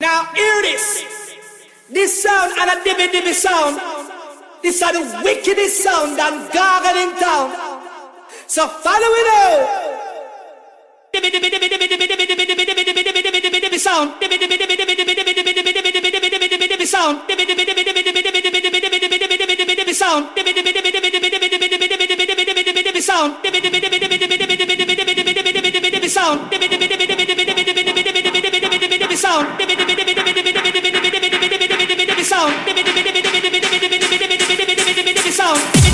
Now hear this. This sound and a dibby dibby sound. This are the wickedest sound and gargle in town. So follow it out. Dibby dibby dibby dibby dibby dibby dibby dibby dibby dibby dibby dibby dibby dibby sound. Dibby dibby dibby dibby dibby dibby dibby dibby dibby dibby dibby dibby dibby sound. Dibby dibby dibby dibby dibby dibby dibby dibby dibby dibby dibby dibby dibby sound. Dibby dibby dibby dibby dibby dibby dibby dibby dibby dibby dibby dibby sound. Dibby dibby dibby dibby dibby dibby dibby dibby dibby dibby sound. Dibby dibby dibby sound. sound. sound.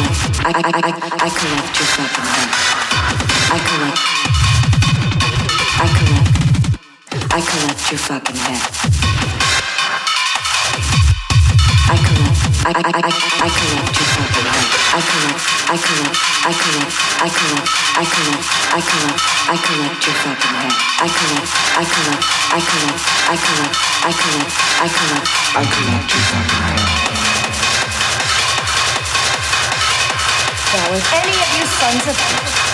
I, I collect. I, I, I, I, I collect your fucking head. I collect. I collect. I collect your fucking head. I collect. I, I, I, I collect your fucking head. I collect. I collect. I collect. I collect. I collect. I collect. I collect your fucking head. I collect. I collect. I collect. I collect. I collect. I collect. I collect your fucking head. If any of you sons of